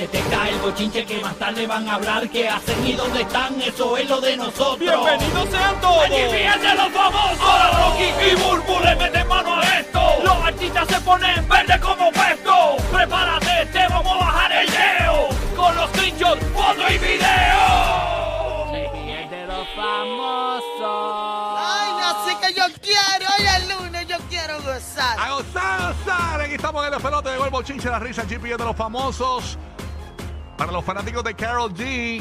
Detecta el bochinche que más tarde van a hablar que hacen y dónde están, eso es lo de nosotros. ¡Bienvenidos sean todos! ¡Allí vienen los famosos! Ahora Rocky y Burbu le meten mano a esto. Los artistas se ponen verde como puesto. Prepárate, te vamos a bajar el leo. Con los screenshots, foto y video. Es de los famosos. ¡Ay, no sé que yo quiero! Hoy es lunes, yo quiero gozar. A gozar, a gozar. Aquí estamos en el pelote de el Chinche, la risa, GPS de los famosos. Para los fanáticos de Carol G,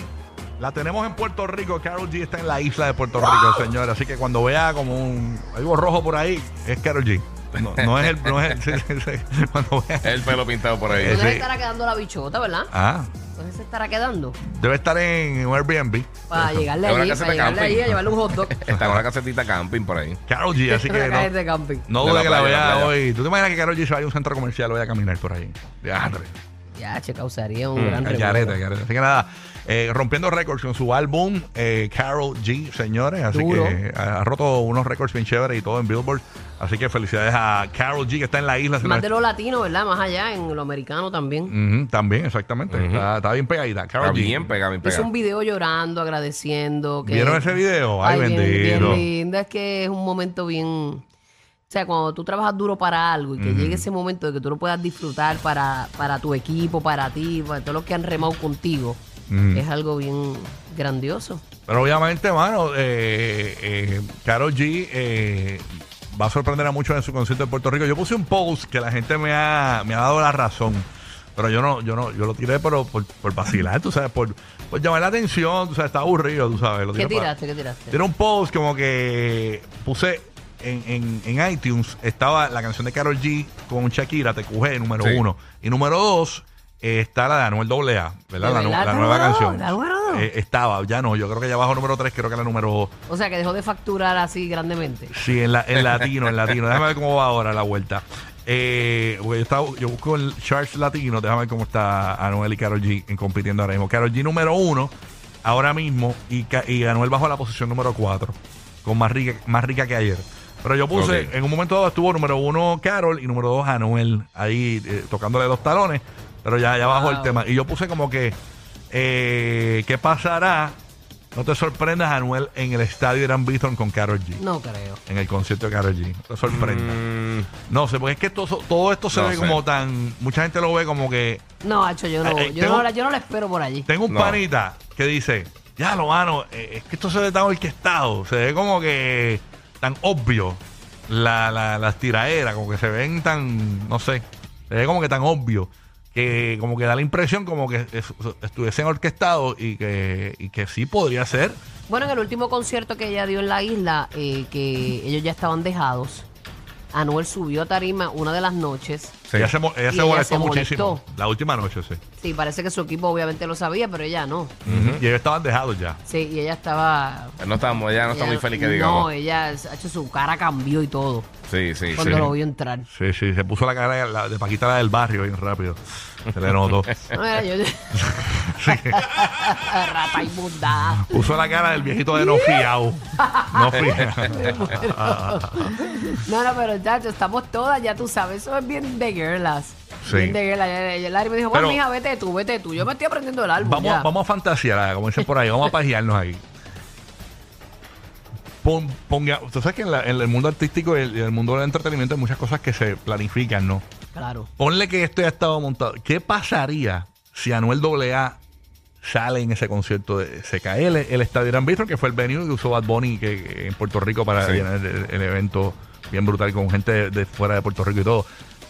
la tenemos en Puerto Rico. Carol G está en la isla de Puerto Rico, señor. Así que cuando vea como un algo rojo por ahí, es Carol G. No, no es el. No es el cuando vea. El pelo pintado por ahí. Eh, ¿Dónde sí. se estará quedando la bichota, verdad? Ah, ¿Dónde se estará quedando? debe estar en un Airbnb. Para llegarle Ahora allí, que se para llegarle camping. allí a llevarle un hot dog. Está en una casetita camping por ahí. Carol G, así que Una no, de camping. no De la que la playa, de la vea playa. hoy. ¿Tú te imaginas que Carol G se vaya a un centro comercial hoy a caminar por ahí? Diadre. Ya, che, causaría un Mm, gran El revuelo. Así que nada, eh, rompiendo récords con su álbum eh, Carol G, señores. Así Duro. que eh, ha roto unos récords bien chéveres y todo en Billboard. Así que felicidades a Carol G, que está en la isla. Más de lo latino, ¿verdad? Más allá, en lo americano también. Ujú, también, exactamente. está, está bien pegadita. Carol Está G. bien pegado, bien Hizo un video llorando, agradeciendo. Que, ¿Vieron ese video? Ay, bien, bendito. bien lindo. Es que es un momento bien... O sea, cuando tú trabajas duro para algo y que llegue ese momento de que tú lo puedas disfrutar para, para tu equipo, para ti, para todos los que han remado contigo, es algo bien grandioso. Pero obviamente, mano, eh, eh, Karol G eh, va a sorprender a muchos en su concierto en Puerto Rico. Yo puse un post que la gente me ha, me ha dado la razón. Pero yo no, yo no, yo lo tiré pero por, por vacilar, tú sabes, por, por llamar la atención, tú sabes, está aburrido, tú sabes. Lo ¿Qué tiré para- tiraste? ¿Qué tiraste? Tiene un post como que puse en, en, en iTunes, estaba la canción de Carol G con Shakira, Te Cujé, número Sí. uno. Y número dos eh, está la de Anuel AA, ¿verdad? ¿De La, nueva dos? canción. ¿La número dos? Eh, estaba, ya no, yo creo que ya bajó número tres, creo que la número... O sea, que dejó de facturar así grandemente. Sí, en, la, en latino, en latino. Déjame ver cómo va ahora la vuelta. Eh, yo, estaba- yo busco el charts latino, déjame ver cómo está Anuel y Carol G en compitiendo ahora mismo. Carol G número uno, ahora mismo, y, Ca- y Anuel bajo la posición número cuatro, con más rica, más rica que ayer. Pero yo puse, en un momento dado estuvo número uno Carol y número dos Anuel, ahí eh, tocándole dos talones, pero ya, ya bajó el tema. Y yo puse como que, eh, ¿qué pasará? No te sorprendas, Anuel, en el estadio Irán Bithorn con Carol G No creo. en el concierto de Karol G. No te sorprenda. Mm, No sé, porque es que todo, todo esto se No ve sé. como tan. Mucha gente lo ve como que. No, Hacho, yo no, Eh, eh, yo, tengo- no, la- yo no la espero por allí. Tengo un No. panita que dice: Ya lo mano, eh, es que esto se ve tan orquestado. Se ve como que tan obvio. La, la- las tiraderas, como que se ven tan. No sé. Se como que tan obvio. Que como que da la impresión como que es- estuviesen orquestados y que, y que sí podría ser. Bueno, en el último concierto que ella dio en la isla, eh, que ellos ya estaban dejados, Anuel subió a tarima una de las noches. Sí. Ella se, mo- ella se ella molestó se muchísimo. molestó. La última noche, sí. Sí, parece que su equipo obviamente lo sabía, pero ella no. Y ellos estaban dejados ya. Sí, y ella estaba... No estamos, ella no está muy feliz que No, digamos. ella, hecho, su cara cambió y todo Sí, sí, sí. cuando lo vio entrar. Sí, sí, se puso la cara de, la- de Paquita la del barrio bien rápido. Se le notó. No, era yo... Sí. Rata inmunda. Puso la cara del viejito de no fiao. No fiao. No, no, pero chacho, estamos todas, ya tú sabes, eso es bien de girlas. Sí. Bien de girlas. Y el Larry me dijo, bueno, Pero- mija, vete tú, vete tú. Yo me estoy aprendiendo el álbum Vamos, ya. vamos a fantasear, como dicen por ahí, vamos a pajearnos ahí. Pon, ponga, tú sabes que en, la- en el mundo artístico y el, y el mundo del entretenimiento hay muchas cosas que se planifican, ¿no? Claro. Ponle que esto ya estaba montado. ¿Qué pasaría si Anuel AA sale en ese concierto de se cae el, el estadio Irán Bistro, que fue el venue que usó Bad Bunny que, que en Puerto Rico para Sí. llenar el, el evento bien brutal con gente de, de fuera de Puerto Rico y todo?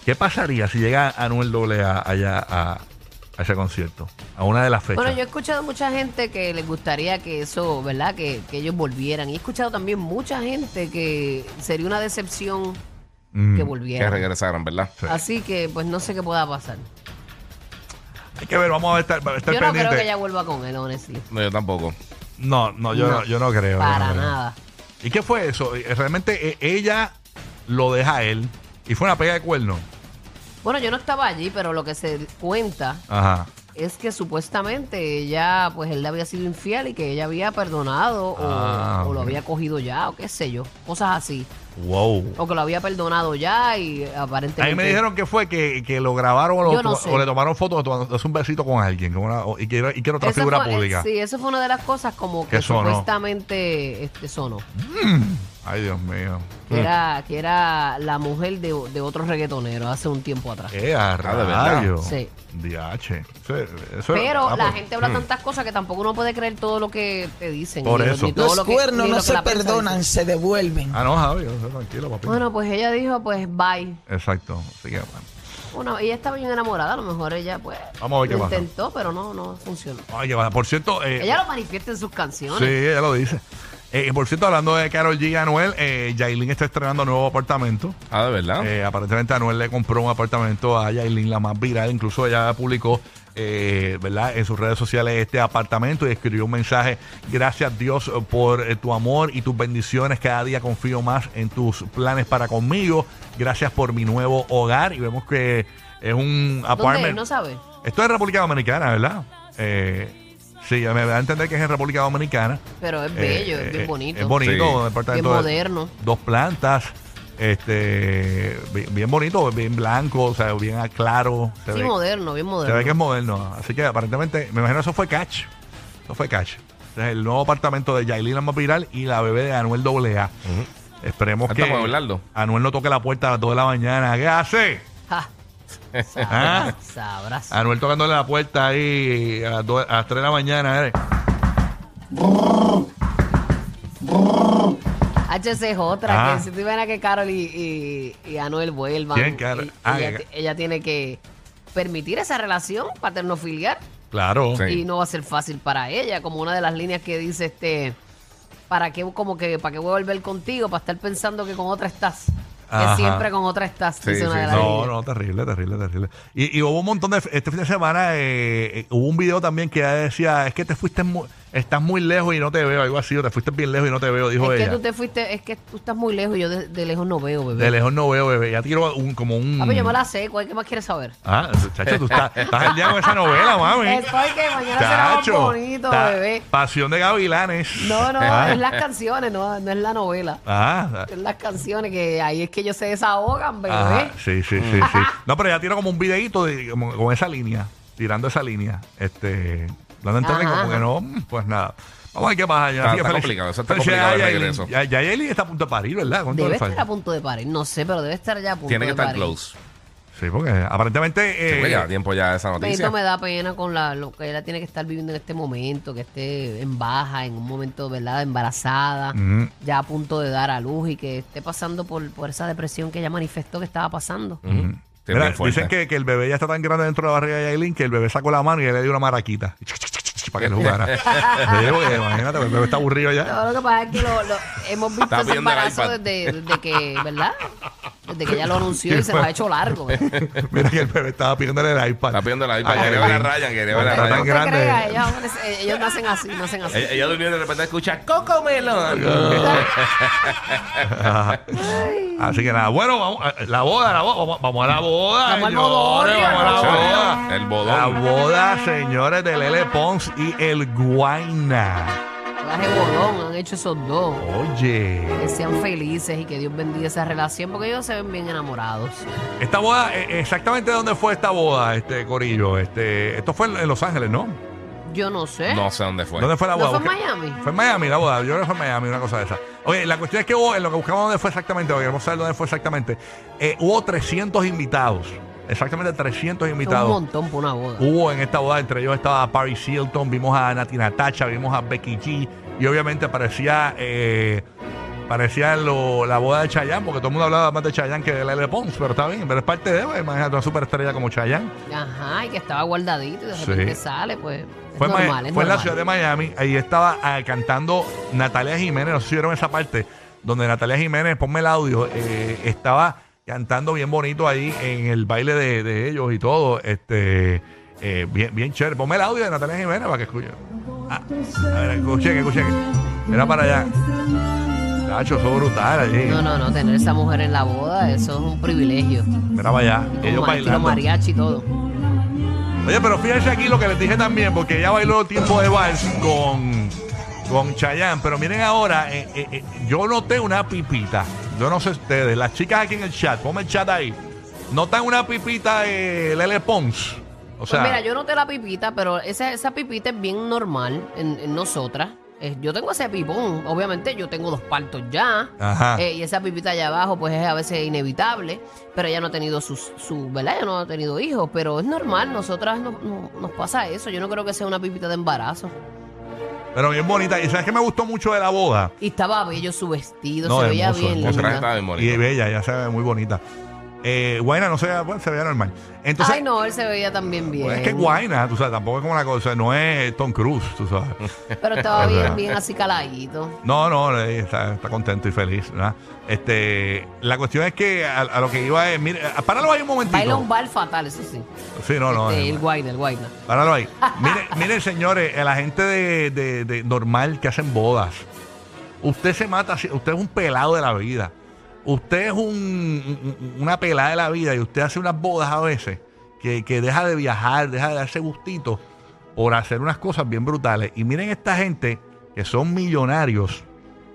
¿Qué ¿Qué pasaría si llega Anuel AA allá a, a ese concierto? A una de las fechas. Bueno, yo he escuchado mucha gente que les gustaría que eso, ¿verdad? Que, que ellos volvieran. Y he escuchado también mucha gente que sería una decepción Mm. que Que volvieran. regresaron, ¿verdad? Sí. Así que, pues no sé qué pueda pasar. Hay que ver, vamos a estar, estar Yo no pendiente. creo que ella vuelva con él, honestly. No, yo tampoco. No, no, yo no, No, yo no creo. Para no creo. nada. ¿Y qué fue eso? Eh, Realmente eh, ella lo deja a él y fue una pega de cuerno. Bueno, yo no estaba allí, pero lo que se cuenta Ajá. es que supuestamente ella, pues él le había sido infiel y que ella había perdonado o, Ah, o lo había cogido ya o qué sé yo, cosas así. Wow. O que lo había perdonado ya y aparentemente... A mí me dijeron que fue que, que lo grabaron o, lo- Yo no sé. o le tomaron fotos tomándose un besito con alguien con una- o- y, quiero, y quiero otra Esa figura fue- eh, pública. Sí, eso fue una de las cosas como que Que sonó. supuestamente este, sonó. Ay, Dios mío. Que era, que era la mujer de, de otro reggaetonero hace un tiempo atrás. ¿Qué a Ah, de verdad. rayo? Sí. DH. Eso, eso- Pero ah, la pues, gente habla tantas cosas que tampoco uno puede creer todo lo que te dicen. Por eso. ni todo Los lo que- cuernos ni no lo que se la prensa perdonan, dice. se devuelven. Ah, no, Javi, tranquilo, papi. Bueno, pues ella dijo, pues bye. Exacto. Así que, bueno. Bueno, ella estaba bien enamorada, a lo mejor ella pues Vamos a ver qué lo pasa. intentó, pero no, no funcionó. Va. Por cierto, eh, Ella lo manifiesta en sus canciones. Sí, ella lo dice. Eh, por cierto, hablando de Carol G y Anuel, eh, Yailin está estrenando nuevo apartamento. Ah, de verdad. Eh, aparentemente Anuel le compró un apartamento a Yailin, la más viral. Incluso ella publicó eh, ¿verdad? en sus redes sociales este apartamento y escribió un mensaje. Gracias Dios por eh, tu amor y tus bendiciones. Cada día confío más en tus planes para conmigo. Gracias por mi nuevo hogar. Y vemos que es un ¿Dónde? apartment. No sabe. Esto es República Dominicana, ¿verdad? Eh, sí, me da a entender que es en República Dominicana. Pero es Eh, bello, eh, es bien bonito. Es bonito, Sí. departamento Bien de- moderno. Dos plantas, este, bien, bien bonito, bien blanco, o sea, bien claro. Se, Sí, ve, moderno, bien se moderno. ve que es moderno. Así que aparentemente, me imagino eso fue Catch. Eso fue Catch. Este es el nuevo apartamento de Yailin la más viral y la bebé de Anuel AA. Esperemos Ahí que estamos, Abelardo. Anuel no toque la puerta a las 2 de la mañana. ¿Qué hace? ¿Ah? sabrás. Anuel tocándole la puerta ahí a las, a las 3 de la mañana. ¿eh? HC es otra, Ah. que si tú ven a que Carol y, y, y Anuel vuelvan, ¿Quién, Carol? y- Ah, ella, que- ella tiene que permitir esa relación paternofiliar Claro. Sí. y no va a ser fácil para ella, como una de las líneas que dice este, ¿para qué, como que, para qué voy a volver contigo? Para estar pensando que con otra estás. Ajá. Que siempre con otra estás, Sí, sí, No, no, terrible, terrible, terrible. Y, y hubo un montón de. Este fin de semana eh, eh, hubo un video también que decía: Es que te fuiste, mu- estás muy lejos y no te veo. Algo así, o te fuiste bien lejos y no te veo, dijo Es que ella. tú te fuiste, es que tú estás muy lejos y yo de, de lejos no veo, bebé. De lejos no veo, bebé. Ya tiró un, como un. Ah, pues yo me la sé, ¿cuál qué más quieres saber? Ah, chacho, tú estás, estás al día con esa novela, mami. Estoy que mañana será más Chacho, bonito, bebé. Pasión de Gavilanes. No, no, Ah. es las canciones, no, no es la novela. Ah, Es las canciones que ahí es que ellos se desahogan, bebé. Ajá, sí, sí, sí, sí. No, pero ella tiró como un videito de, como- con esa línea, tirando esa línea. Este, dando a entender Ajá, como que ajá. no, mm, pues nada. Vamos a ver qué pasa. Está- está complicado, eso está complicado el regreso. Ya, ya Yailin está a punto de parir, ¿verdad? ¿Cuánto Debe le estar falta? a punto de parir, no sé, pero debe estar ya a punto Tiene que de estar parir. close. Sí, porque aparentemente... Sí, eh, porque ya tiempo ya esa Benito noticia. me da pena con la, lo que ella tiene que estar viviendo en este momento, que esté en baja, en un momento, ¿verdad?, embarazada, Ujú. ya a punto de dar a luz y que esté pasando por, por esa depresión que ella manifestó que estaba pasando. Ujú. Sí, mira, dicen que, que el bebé ya está tan grande dentro de la barriga de Yailin que el bebé sacó la mano y él le dio una maraquita. Para que él jugara. Porque imagínate, el bebé está aburrido ya. No, lo que pasa es que lo, lo- hemos visto ese embarazo desde, desde que, ¿verdad? Desde que ella lo anunció y se nos ha hecho largo. Mira que el bebé estaba pidiéndole el iPad. Está pidiendo la iPad. Ay, Quería ver a. Ryan, quería ver a Está tan Ryan. grande. ellos, nacen así, nacen así. Ella, ella durmió y de repente escucha Coco Melon. Ajá. Así que nada, bueno, vamos a la boda, la boda, vamos, vamos a la boda. Vamos al señores, bodorrio, vamos a la boda. El La bodón. boda, señores, de Lele Pons y el Guaina. Traje bolón, han hecho esos dos. Oye, Que sean felices y que Dios bendiga esa relación porque ellos se ven bien enamorados. esta boda, eh, exactamente dónde fue esta boda, este Corillo. Este, esto fue en- Los Ángeles, ¿no? Yo no sé. No sé dónde fue. ¿Dónde fue la ¿No boda? fue en Miami? Fue en Miami la boda. Yo creo que fue en Miami, una cosa de esa. Oye, la cuestión es que hubo, en lo que buscamos dónde fue exactamente, porque queremos saber dónde fue exactamente, eh, hubo 300 invitados. Exactamente 300 Es un invitados. montón por una boda. Hubo en esta boda, entre ellos estaba Paris Hilton, vimos a Nati Natacha, vimos a Becky G y obviamente aparecía eh, parecía lo- la boda de Chayanne, porque todo el mundo hablaba más de Chayanne que de Lele Pons, pero está bien, pero es parte de, pues, imagínate una superestrella como Chayanne. Ajá, y que estaba guardadito y de Sí. repente sale, pues. Es Fue, normal, es fue en la ciudad de Miami, ahí estaba ah, cantando Natalia Jiménez, no sé si vieron esa parte, donde Natalia Jiménez, ponme el audio, eh, estaba cantando bien bonito ahí en el baile de, de ellos y todo, este, eh, bien, bien chévere. Ponme el audio de Natalia Jiménez para que escuchen. Ah, a ver, escuchen, escuchen. Era para allá. Cacho, eso es brutal allí. No, no, no, tener esa mujer en la boda, eso es un privilegio. Era para allá. Ellos bailando. mariachi y todo. Oye, pero fíjense aquí lo que les dije también, porque ella bailó tiempo de vals con, con Chayanne. Pero miren ahora, eh, eh, eh, yo noté una pipita. Yo no sé ustedes, las chicas aquí en el chat, ponme el chat ahí. Notan una pipita de Lele Pons. O sea, pues mira, yo noté la pipita, pero esa, esa pipita es bien normal en, en nosotras. Eh, yo tengo ese pipón, obviamente yo tengo dos partos ya. Ajá. eh, y esa pipita allá abajo, pues es a veces inevitable. Pero ella no ha tenido sus, su, ¿verdad? Ella no ha tenido hijos, pero es normal, nosotras no- no- nos pasa eso. Yo no creo que sea una pipita de embarazo. Pero bien bonita. ¿Y sabes qué me gustó mucho de la boda? Y estaba bello su vestido, No, se veía hermoso, bien hermoso. Linda. bien. Y bella, ya se ve muy bonita. Eh, Guayna no se veía, bueno, se veía normal. Entonces, Ay, no, él se veía también bien. pues es que Guayna, tú sabes, tampoco es como una cosa, no es Tom Cruise, tú sabes. Pero estaba Es bien, bien así caladito. No, no, está, está contento y feliz. ¿verdad? Este, la cuestión es que a, a lo que iba es, mire, páralo ahí un momentito. Baila un bal fatal, eso sí. Sí, no, no. Este, eh, el guayna, el guayna. páralo ahí. Miren, miren, señores, la gente de, de- de normal que hacen bodas. Usted se mata, usted es un pelado de la vida. Usted es un- un- una pelada de la vida y usted hace unas bodas a veces que, que deja de viajar, deja de darse gustito por hacer unas cosas bien brutales. Y miren esta gente que son millonarios.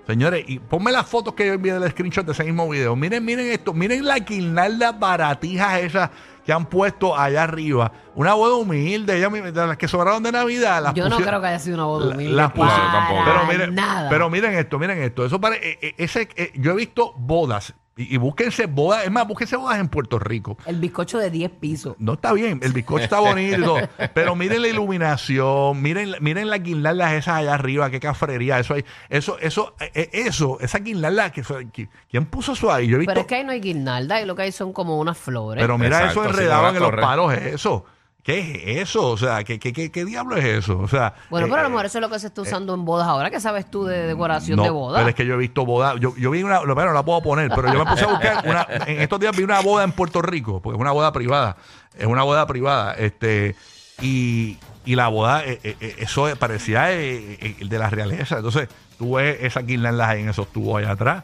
Señores, y ponme las fotos que yo envié del screenshot de ese mismo video. Miren, miren esto. Miren la guirnaldas baratijas esas que han puesto allá arriba. Una boda humilde, ella, de las que sobraron de Navidad. Las Yo no creo que haya sido una boda humilde. las pusieron tampoco. pero miren, nada. pero miren esto, miren esto. Eso pare- eh, eh, ese, eh, yo he visto bodas y, y búsquense bodas, es más, búsquense bodas en Puerto Rico. El bizcocho de 10 pisos. No está bien, el bizcocho está bonito, pero miren la iluminación, miren, miren las guirnaldas esas allá arriba, qué cafrería, eso hay, eso, eso, eh, eh, eso, esa guirnalda, que, que- ¿quién puso eso ahí? Yo he visto, Pero es que ahí no hay guirnalda y lo que hay son como unas flores. pero mira Exacto, eso sí, enredado en los palos, eso. ¿Qué es eso? O sea, ¿qué, qué, qué, qué diablo es eso? O sea, bueno, pero a lo eh, mejor eso es lo que se está usando en bodas ahora. ¿Qué sabes tú de decoración No, de boda? Pero es que yo he visto bodas. Yo, yo vi una, lo bueno, no la puedo poner, pero yo me puse a buscar una. En estos días vi una boda en Puerto Rico, porque es una boda privada. Es una boda privada. Este, y, y la boda, eh, eh, eh, eso parecía eh, eh, el de la realeza. Entonces, tú ves esas guirnaldas en esos tubos allá atrás.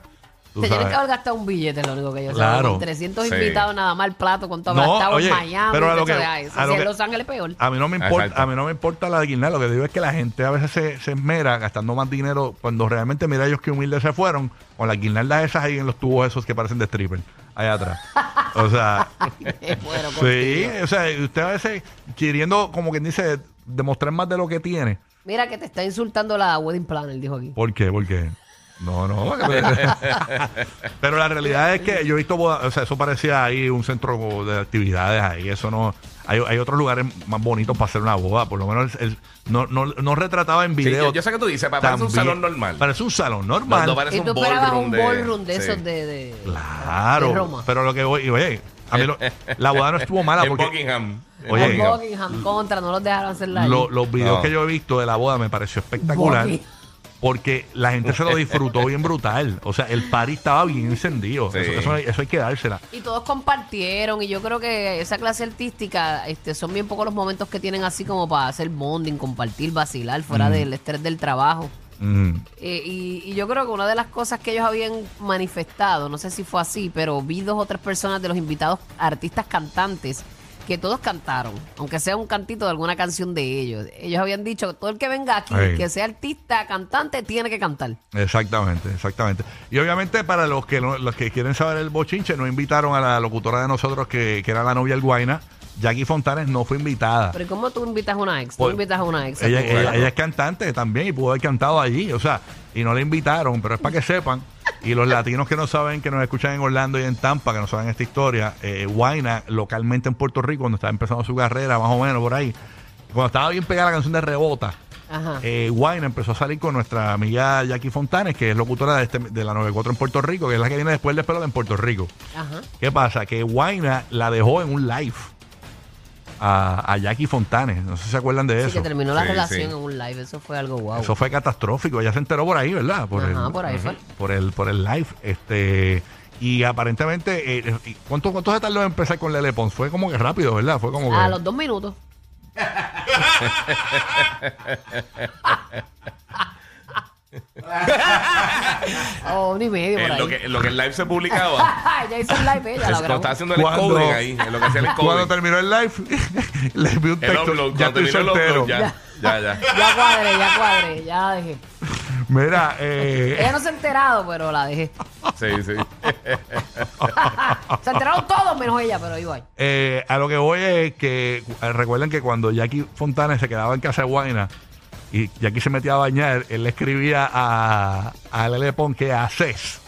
Te tienen que haber gastado un billete, lo único que yo Claro. sé. Con 300 Sí. invitados nada más el plato con todo No, gastado oye, en Miami. pero a lo que- de eso. a lo Si en Los Ángeles peor. A mí no me importa, Exacto. a mí no me importa la guirnalda, lo que digo es que la gente a veces se, se esmera gastando más dinero cuando realmente mira ellos que humildes se fueron con las guirnaldas esas ahí en los tubos esos que parecen de stripper allá atrás. O sea, bueno, sí, o sea, usted a veces queriendo como quien dice demostrar más de lo que tiene. Mira que te está insultando la wedding planner, dijo aquí. ¿Por qué? Porque no, no. Pero la realidad es que yo he visto, bodas, o sea, eso parecía ahí un centro de actividades ahí. Eso no. Hay, hay otros lugares más bonitos para hacer una boda. Por lo menos el- el- no, no, no retrataba en Sí, video. yo, yo sé que tú dices, pa- parece un también. salón normal. Parece un salón No, normal. no parece Y tú un esperabas ballroom un de- ballroom de sí. esos de, de, Claro. de Roma. Pero lo que voy, y oye, a mí lo- la boda no estuvo mala en porque Buckingham. En Oye, En Buckingham. Buckingham contra, no los dejaron hacerla lo- allí. los videos No. que yo he visto de la boda me pareció espectacular. Bucky. Porque la gente se lo disfrutó bien brutal. O sea, el party estaba bien encendido. Sí. Eso, eso hay- eso hay que dársela. Y todos compartieron y yo creo que esa clase artística este, son bien pocos los momentos que tienen así como para hacer bonding, compartir, vacilar fuera del estrés del trabajo. Mm. Eh, y, y yo creo que una de las cosas que ellos habían manifestado, no sé si fue así, pero vi dos o tres personas de los invitados artistas cantantes que todos cantaron, aunque sea un cantito de alguna canción de ellos. Ellos habían dicho que todo el que venga aquí, que sea artista, cantante, tiene que cantar. Exactamente, exactamente. Y obviamente para los que no- los que quieren saber el bochinche, no invitaron a la locutora de nosotros que, que era la novia del Guaina. Jackie Fontanes no fue invitada. Pero ¿y ¿cómo tú invitas a una ex? Tú Pues, invitas a una ex. a Ella, tu ella- boda. ella es cantante también y pudo haber cantado allí, o sea, y no le invitaron, pero es para que sepan. Y los latinos que no saben, que nos escuchan en Orlando y en Tampa, que no saben esta historia, eh, localmente en Puerto Rico, cuando estaba empezando su carrera, más o menos por ahí, cuando estaba bien pegada la canción de Rebota, Ajá. eh, Guayna empezó a salir con nuestra amiga Jackie Fontanes, que es locutora de, este- de la 94 en Puerto Rico, que es la que viene después del pelo en Puerto Rico. Ajá. ¿Qué pasa? Que Guayna la dejó en un live a, a Jackie Fontanes. No sé si se acuerdan de Sí, eso. que terminó la Sí, relación sí. en un live. Eso fue algo guau. Eso fue catastrófico. Ella se enteró por ahí, ¿verdad? Por Ajá, el, por ahí fue. Por el, por el live. Este. Y aparentemente, eh, eh, ¿cuánto, ¿cuánto se tardó en empezar con Lele Pons? Fue como que rápido, ¿verdad? Fue como que. A los dos minutos. oh, ni medio por En ahí. lo, que, en lo que el live se publicaba. ya hizo un live ella, lo Cuando grabó. estaba haciendo el Cuando- coding ahí. En lo que hacía el Cuando coding. terminó el live, le envió un El texto. upload. ya Cuando estoy terminó el soltero. upload, ya. Ya, ya. Ya cuadré, ya cuadré, ya la dejé. Mira, eh, Ella no se ha enterado, pero la dejé. Sí, sí. Se enteraron todos menos ella, pero igual. eh, a lo que voy es que eh, recuerden que cuando Jackie Fontanes se quedaba en casa de Guayna y Jackie se metía a bañar, él le escribía a, a Lele Pons que haces.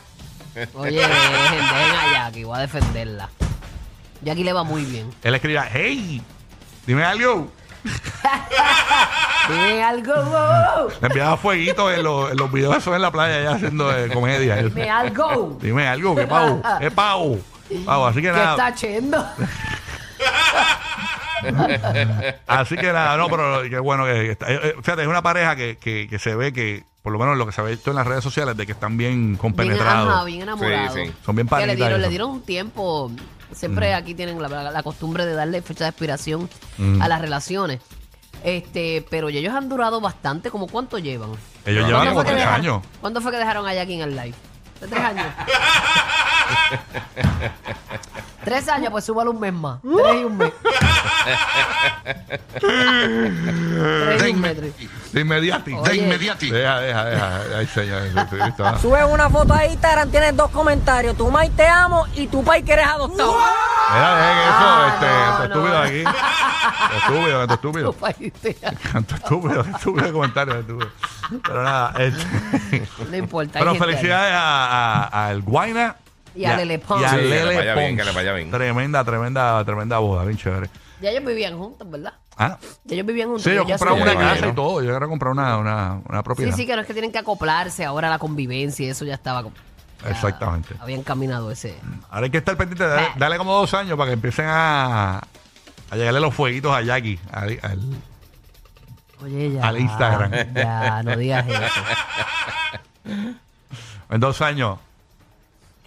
Oye, dejen, a Jackie, voy a defenderla. Jackie le va muy bien. Él le escribía, hey, dime algo. Dime algo, wow. Le enviaba fueguitos en, los- en los videos esos en la playa ya haciendo eh, comedia. Dime algo. Dime algo, que pavo, que pavo. Pavo, así que ¿Qué nada. está haciendo? Así que nada, no, pero qué bueno que, está. eh, eh, Fíjate, es una pareja que, que, que se ve que, por lo menos lo que se ha visto en las redes sociales, de que están bien Bien, compenetrados. bien enamorados. Sí, sí. Son bien Que le panitas dieron, le eso. dieron un tiempo. Siempre aquí tienen la, la- la costumbre de darle fecha de expiración Mm. a las relaciones. Este, pero ya ellos han durado bastante. ¿Como cuánto llevan? Ellos llevan como fue que tres dejaron- años. ¿Cuándo fue que dejaron a Jackie en el live? ¿De tres años? tres años, pues súbalo un mes más. Tres y un mes. Mes. tres. De inmediati. Oye. De inmediati. Deja, deja, deja. Ay, señor. Jesucristo. Subes una foto a Instagram, tienes dos comentarios. Tu May te amo y tu Pai que eres adoptado. Mira, dejen eso, Ah, este, no, estúpido aquí. Estúpido, esto estúpido. Tu país te- Canto estúpido, estúpido comentario. estúpido. Pero nada, este, No importa. hay pero gente ahí. felicidades a, a, al Guayna Y a Lele Pons. Y a Sí, que le Lele vaya bien, Pons. que le vaya bien. Tremenda, tremenda, tremenda boda, bien chévere. Ya ellos vivían juntos, ¿verdad? Ah, Ya ellos vivían juntos. sí, yo ellos se una casa y todo. Yo quería comprar una, una, una Sí, propiedad. sí, que no es que tienen que acoplarse ahora a la convivencia y eso ya estaba. como- ya Exactamente. Habían caminado ese. Ahora hay que estar pendiente, dale, Ah. dale como dos años para que empiecen a, a llegarle los fueguitos a Jackie. al- al- Oye, ya. Al Instagram. Ya, no digas eso. en dos años.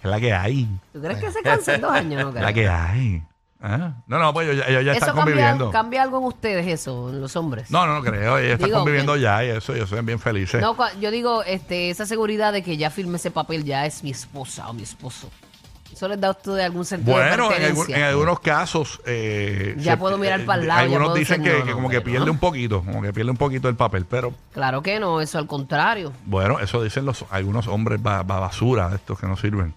¿Qué es la que hay? ¿Tú crees que se cansa en dos años? No, ¿Qué es la que hay? ¿Ah? No, no, pues ellos, ya- ellos ya ¿Eso están cambia, conviviendo. cambia algo en ustedes, eso, en los hombres? No, no, no creo. Ellos están Digo conviviendo ya y eso, ellos son bien felices. No, cua- yo digo, este, esa seguridad de que ya firme ese papel, ya es mi esposa o mi esposo. ¿Eso les da a ustedes algún sentido de Bueno, en, pertenencia? algún- en algunos casos. eh, Ya puedo mirar para el lado, ya Algunos puedo dicen decir, que, no, que no, como que bueno. pierde un poquito, como que pierde un poquito el papel, pero Claro que no, eso al contrario. bueno, eso dicen los algunos hombres ba- ba- basura, estos que no sirven.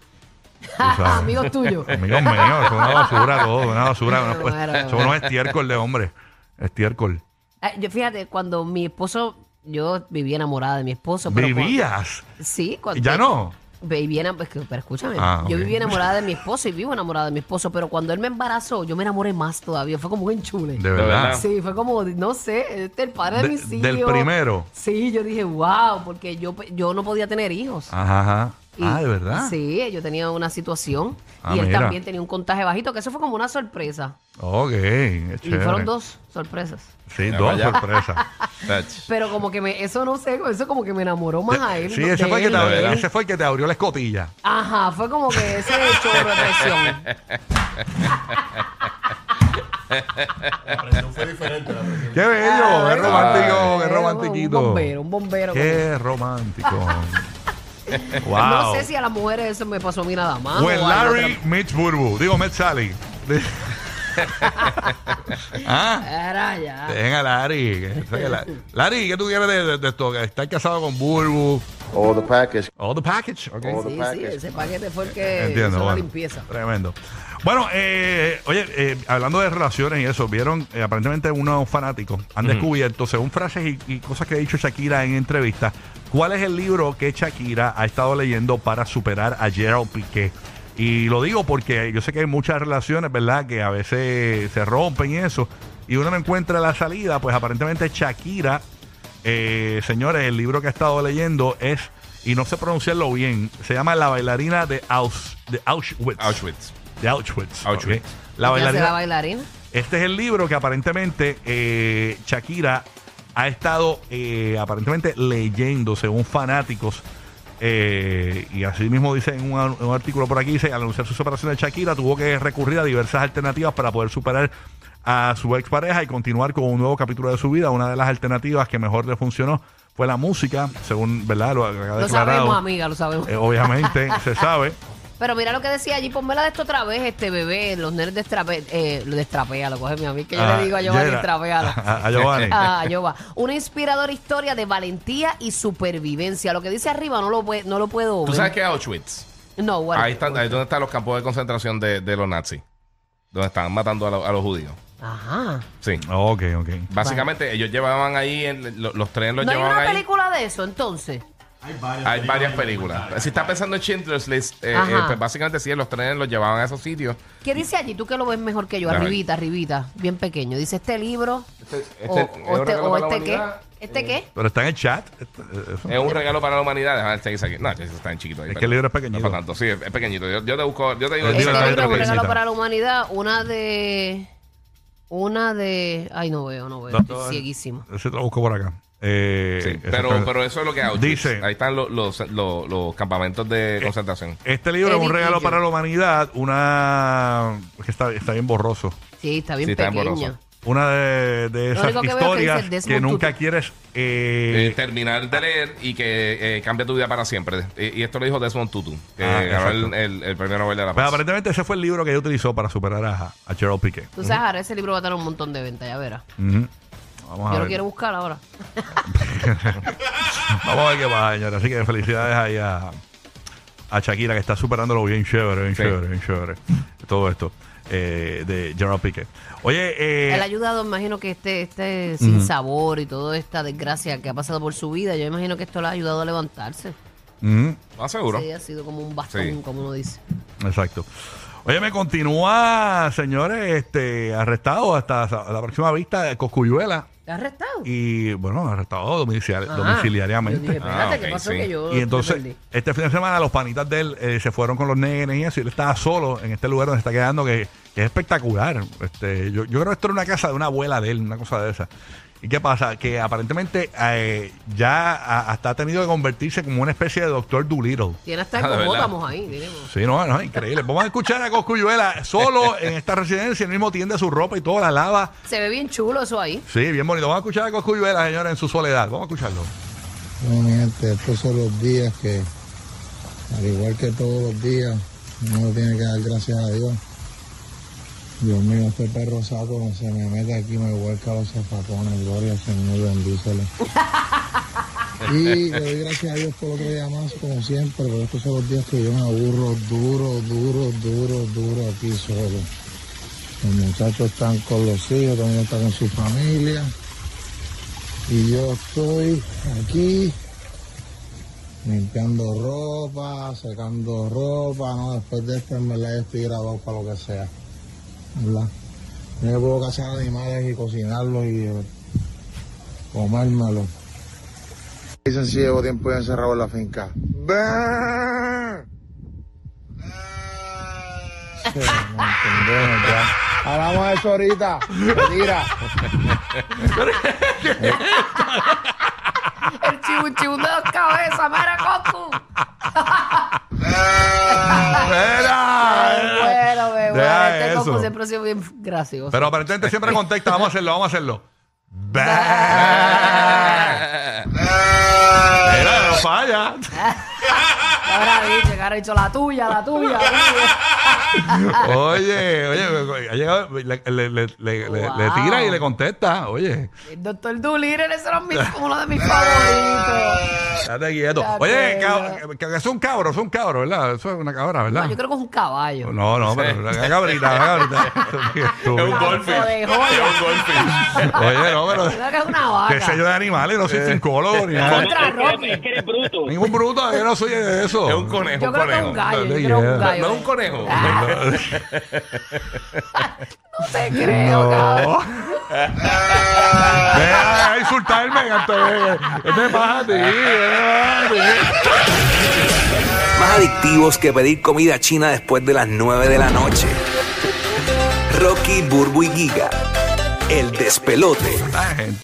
Amigos tuyos. Amigos míos, son una basura todo, una basura. Me no, pues, son unos estiércol de hombre. Estiércol. Ah, Yo fíjate, cuando mi esposo, yo vivía enamorada de mi esposo. Pero ¿Vivías? cuando- sí, cuando. ¿Ya no? Vivía, enam- es que- pero escúchame, Ah, yo ok. vivía enamorada de mi esposo y vivo enamorada de mi esposo, pero cuando él me embarazó, yo me enamoré más todavía. Fue como un enchule. De verdad. verdad. Sí, fue como, no sé, este es el padre de, De- mis hijos. del primero. Sí, yo dije, wow, porque yo, yo no podía tener hijos. Ajá, ajá. Y- ah, de verdad. Sí, yo tenía una situación Ah, y él mira. también tenía un contaje bajito, que eso fue como una sorpresa. Ok, qué Y fueron dos sorpresas. Sí, dos vaya. sorpresas. Pero como que me, eso no sé, eso como que me enamoró más a él. Sí, ese fue, el que te, él. ese fue el que te abrió la escotilla. Ajá, fue como que ese chorro de presión. Qué bello, Ah, qué romántico, qué romantiquito. Un bombero, un bombero. Qué romántico. Wow. No sé si a las mujeres eso me pasó a mí nada más. When o a Larry otra- meets Burbu. Digo, met Sally. ah, Era ya. dejen a Larry. que- que la- Larry, ¿qué tú quieres de, de- de esto? Estar casado con Burbu. All the package. All the package. ok. All the Sí, sí, package. ese paquete fue el que Entiendo. hizo la bueno. limpieza. Tremendo. Bueno, eh, oye, eh, hablando de relaciones y eso, vieron, eh, aparentemente unos fanáticos han descubierto, según frases y, y cosas que ha dicho Shakira en entrevistas, cuál es el libro que Shakira ha estado leyendo para superar a Gerald Piqué. Y lo digo porque yo sé que hay muchas relaciones, ¿verdad?, que a veces se rompen y eso, y uno no encuentra la salida, pues aparentemente Shakira Eh, señores, el libro que he estado leyendo es, y no sé pronunciarlo bien, se llama La bailarina de, Aus- de Auschwitz. Auschwitz. De Auschwitz. Auschwitz. La ¿Qué hace bailarina. la bailarina? Este es el libro que aparentemente eh, Shakira ha estado eh, aparentemente leyendo según fanáticos. eh, y así mismo dice en un, un artículo por aquí, dice, al anunciar su separación de Shakira, tuvo que recurrir a diversas alternativas para poder superar a su expareja y continuar con un nuevo capítulo de su vida. Una de las alternativas que mejor le funcionó fue la música, según verdad lo ha Lo sabemos, amiga, lo sabemos. Eh, obviamente se sabe. Pero mira lo que decía allí, ponmela de esto otra vez, este bebé, los nenes de estrape, eh, de estrapea, coge a mí, que yo Ah, le digo a Giovanni Yera. estrapealo. A- a Giovanni. Ah, Giova. Una inspiradora historia de valentía y supervivencia. Lo que dice arriba no lo, pue- no lo puedo ¿Tú ver. sabes qué es Auschwitz? No, bueno. Ahí están, ahí es donde están los campos de concentración de, de los nazis. Donde están matando a, lo- a los judíos. Ajá. Sí. Ok, ok. Básicamente, ellos llevaban ahí, en- lo- los trenes los ¿No hay llevaban una ahí. película de eso, entonces? Hay varias películas. Si estás pensando en Schindler's List, eh, eh, pues básicamente sí, los trenes los llevaban a esos sitios. ¿Qué dice allí? Tú que lo ves mejor que yo, arribita, arribita, bien pequeño. Dice este libro, Este, o, este- o es este, o este qué. ¿Este qué? Pero está en el chat. Es un regalo para la humanidad. Déjame ver si aquí. No, eso está en chiquito. ahí, Es pero- que el libro es No pequeñito. es para tanto. Sí, es, es pequeñito. Yo, yo te busco, yo te digo. El Este libro es un regalo para la humanidad, una de... Una de... Ay, no veo, no veo. No, Estoy no, cieguísimo. Ese te lo busco por acá. Eh, Sí, pero, pero eso es lo que Auschwitz. Dice- Ahí están los, los, los, los campamentos de concentración. Este libro es un regalo para la humanidad. Una. Es que está, está bien borroso. Sí, está bien Sí, está bien pequeña. borroso. Una de, de esas que historias que, nunca Tutu. quieres. eh, Eh, terminar de leer y que eh, cambia tu vida para siempre. Y, y esto lo dijo Desmond Tutu, que Ah, ganó el, el, el premio Nobel de la pues Paz. aparentemente ese fue el libro que ella utilizó para superar a, a Cheryl Piqué. Tú sabes, ahora ese libro va a tener un montón de ventas, ya verás. Ujú. Vamos a Yo lo quiero buscar ahora. Vamos a ver qué pasa, señora. Así que felicidades ahí a, a Shakira, que está superándolo bien chévere, bien Sí. chévere, bien chévere. Todo esto eh, de Gerald Piqué. Oye, eh, Él ha ayudado, imagino que este, este sin sabor y toda esta desgracia que ha pasado por su vida, yo imagino que esto le ha ayudado a levantarse. ujú, ¿No seguro? Sí, ha sido como un bastón, Sí. como uno dice. exacto. Oye, me continúa, señores, este, arrestado hasta la próxima vista de Coscuyuela. ¿Te has arrestado? Y bueno, arrestado domiciliar- Ajá. domiciliariamente. Yo dije, espérate, Ah, ¿qué ok, pasó sí. que yo Y me entonces, perdí? este fin de semana, los panitas de él eh, se fueron con los nenes y eso, y él estaba solo en este lugar donde está quedando, que, que es espectacular. Este, yo, yo creo que esto era una casa de una abuela de él, una cosa de esa. ¿Y qué pasa? Que aparentemente eh, ya ha- hasta ha tenido que convertirse como una especie de doctor Doolittle. Tiene hasta Ah, de hipopótamos ahí, diremos. Sí, no, no, es increíble. Vamos a escuchar a Coscuyuela solo en esta residencia, él mismo tiende su ropa y toda la lava. Se ve bien chulo eso ahí. Sí, bien bonito. Vamos a escuchar a Coscuyuela, señora, en su soledad. Vamos a escucharlo. No, mi gente, estos son los días que, al igual que todos los días, uno tiene que dar gracias a Dios. Dios mío, este perro saco se me mete aquí, me vuelca los zapacones, gloria al Señor, bendícelo. Y le doy gracias a Dios por otro día más, como siempre, porque estos son los días que yo me aburro duro, duro, duro, duro aquí solo. Los muchachos están con los hijos, también están con su familia. Y yo estoy aquí limpiando ropa, secando ropa, ¿no? Después de esto, en verdad, yo estoy grabado para lo que sea, ¿verdad? Yo puedo cazar animales y cocinarlos y eh, comérmelos. Dicen si llevo tiempo encerrado en la finca. ¡Bah! Sí, no entendemos ya. Hablamos de eso ahorita. Mentira. El chibun chibun de dos cabezas, mira, Cocu. Este eso. Siempre ha sido bien gracioso. Pero aparentemente siempre contesta. Vamos a hacerlo, vamos a hacerlo. Mira, no falla. Ahora dicho, ahora dicho la tuya, la tuya. la tuya. Oye, oye, ha llegado, le, le- le- le- le- le tira y le contesta. Oye, El doctor Doolittle, ese era mi- uno de mis favoritos. estate quieto. Ya Oye, te- cab- que, que es un cabro, es un cabro, ¿verdad? Eso es una cabra, ¿verdad? No, yo creo que es un caballo. No, no, pero una cabrita, una cabrita. Es un goldfish. de Es joya. un goldfish. Oye, no, pero Yo creo que es una vaca. sé yo de animales, no soy psicólogo ni nada. Contra Rocky. Es que eres bruto. Ningún bruto, yo no soy de eso. Es un conejo. Yo un creo que es conejo. un gallo. Yo Dale, creo que es un yeah. gallo. No es un conejo. No te creo, cabrón. No. Deja ahí su insultarme. ¿Qué te pasa a ti? Más adictivos que pedir comida china después de las 9 de la noche. Rocky, Burbu y Giga. El despelote.